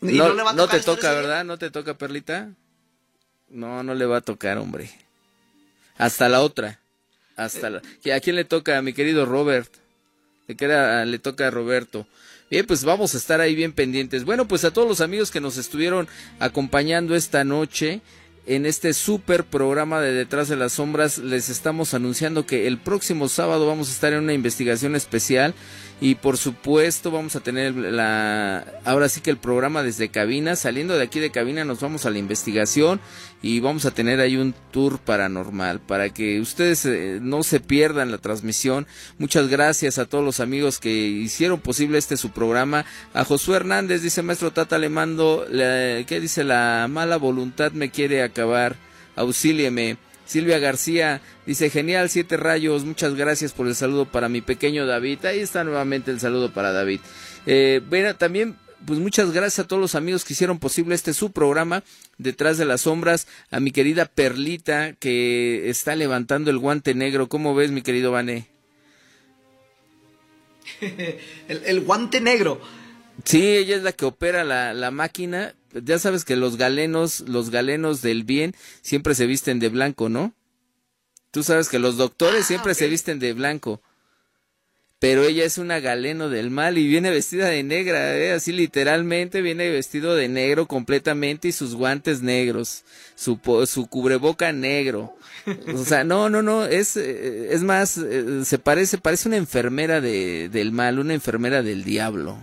A: No, no te toca, ¿verdad? ¿No te toca, Perlita? No, no le va a tocar, hombre. Hasta la otra. Hasta la... ¿A quién le toca? A mi querido Robert. Le, queda, le toca a Roberto. Bien, pues vamos a estar ahí bien pendientes. Bueno, pues a todos los amigos que nos estuvieron acompañando esta noche en este super programa de Detrás de las Sombras, les estamos anunciando que el próximo sábado vamos a estar en una investigación especial y por supuesto vamos a tener la ahora sí que el programa desde cabina. Saliendo de aquí de cabina nos vamos a la investigación y vamos a tener ahí un tour paranormal para que ustedes eh, no se pierdan la transmisión. Muchas gracias a todos los amigos que hicieron posible este su programa. A Josué Hernández dice maestro Tata le mando qué dice la mala voluntad me quiere acabar. Auxílieme Silvia García dice, genial, siete rayos, muchas gracias por el saludo para mi pequeño David. Ahí está nuevamente el saludo para David. Eh, bueno, también, pues muchas gracias a todos los amigos que hicieron posible este su programa, Detrás de las Sombras, a mi querida Perlita, que está levantando el guante negro. ¿Cómo ves, mi querido Vané?
D: el, guante negro.
A: Sí, ella es la que opera la, la máquina, ya sabes que los galenos, los galenos del bien siempre se visten de blanco, ¿no? Tú sabes que los doctores ah, siempre se visten de blanco. Pero ella es una galeno del mal y viene vestida de negra, ¿eh? así literalmente viene vestido de negro completamente y sus guantes negros, su, su cubreboca negro. O sea, no, no, no, es, eh, es más, eh, se parece, parece una enfermera de, del mal, una enfermera del diablo.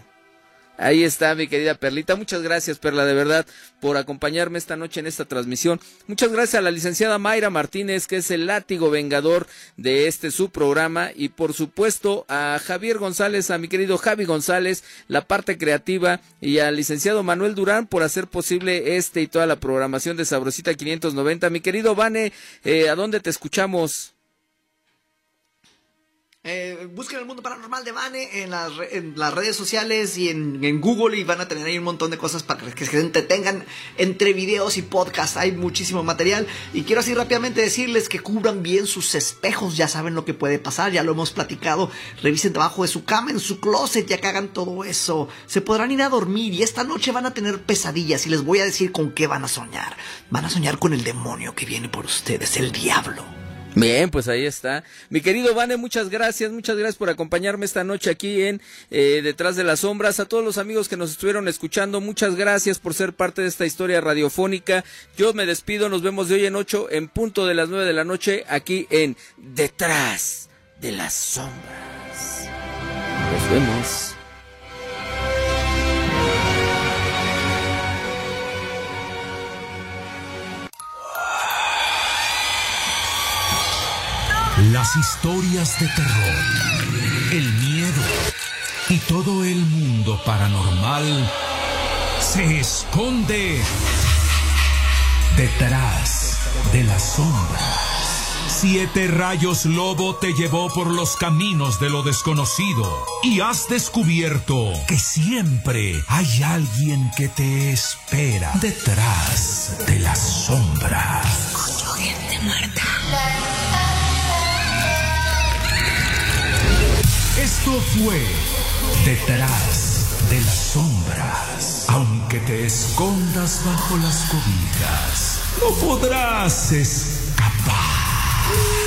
A: Ahí está mi querida Perlita. Muchas gracias, Perla, de verdad, por acompañarme esta noche en esta transmisión. Muchas gracias a la licenciada Mayra Martínez, que es el látigo vengador de este su programa. Y por supuesto a Javier González, a mi querido Javi González, la parte creativa. Y al licenciado Manuel Durán por hacer posible este y toda la programación de Sabrosita 590. Mi querido Vane, eh, ¿a dónde te escuchamos?
D: Eh, busquen el mundo paranormal de Vane en las, las redes sociales y en, Google y van a tener ahí un montón de cosas para que se entretengan entre videos y podcasts. Hay muchísimo material y quiero así rápidamente decirles que cubran bien sus espejos. Ya saben lo que puede pasar, ya lo hemos platicado. Revisen debajo de su cama, en su closet, ya que hagan todo eso. Se podrán ir a dormir y esta noche van a tener pesadillas y les voy a decir con qué van a soñar. Van a soñar con el demonio que viene por ustedes, el diablo.
A: Bien, pues ahí está. Mi querido Vane, muchas gracias, muchas gracias por acompañarme esta noche aquí en eh, Detrás de las Sombras. A todos los amigos que nos estuvieron escuchando, muchas gracias por ser parte de esta historia radiofónica. Yo me despido, nos vemos de hoy en ocho, en punto de las nueve de la noche, aquí en Detrás de las Sombras. Nos vemos.
B: Las historias de terror, el miedo y todo el mundo paranormal se esconde detrás de la sombra. Siete rayos lobo te llevó por los caminos de lo desconocido y has descubierto que siempre hay alguien que te espera detrás de la sombra.
C: Escucho gente muerta.
B: Esto fue Detrás de las sombras. Aunque te escondas bajo las cobijas, no podrás escapar.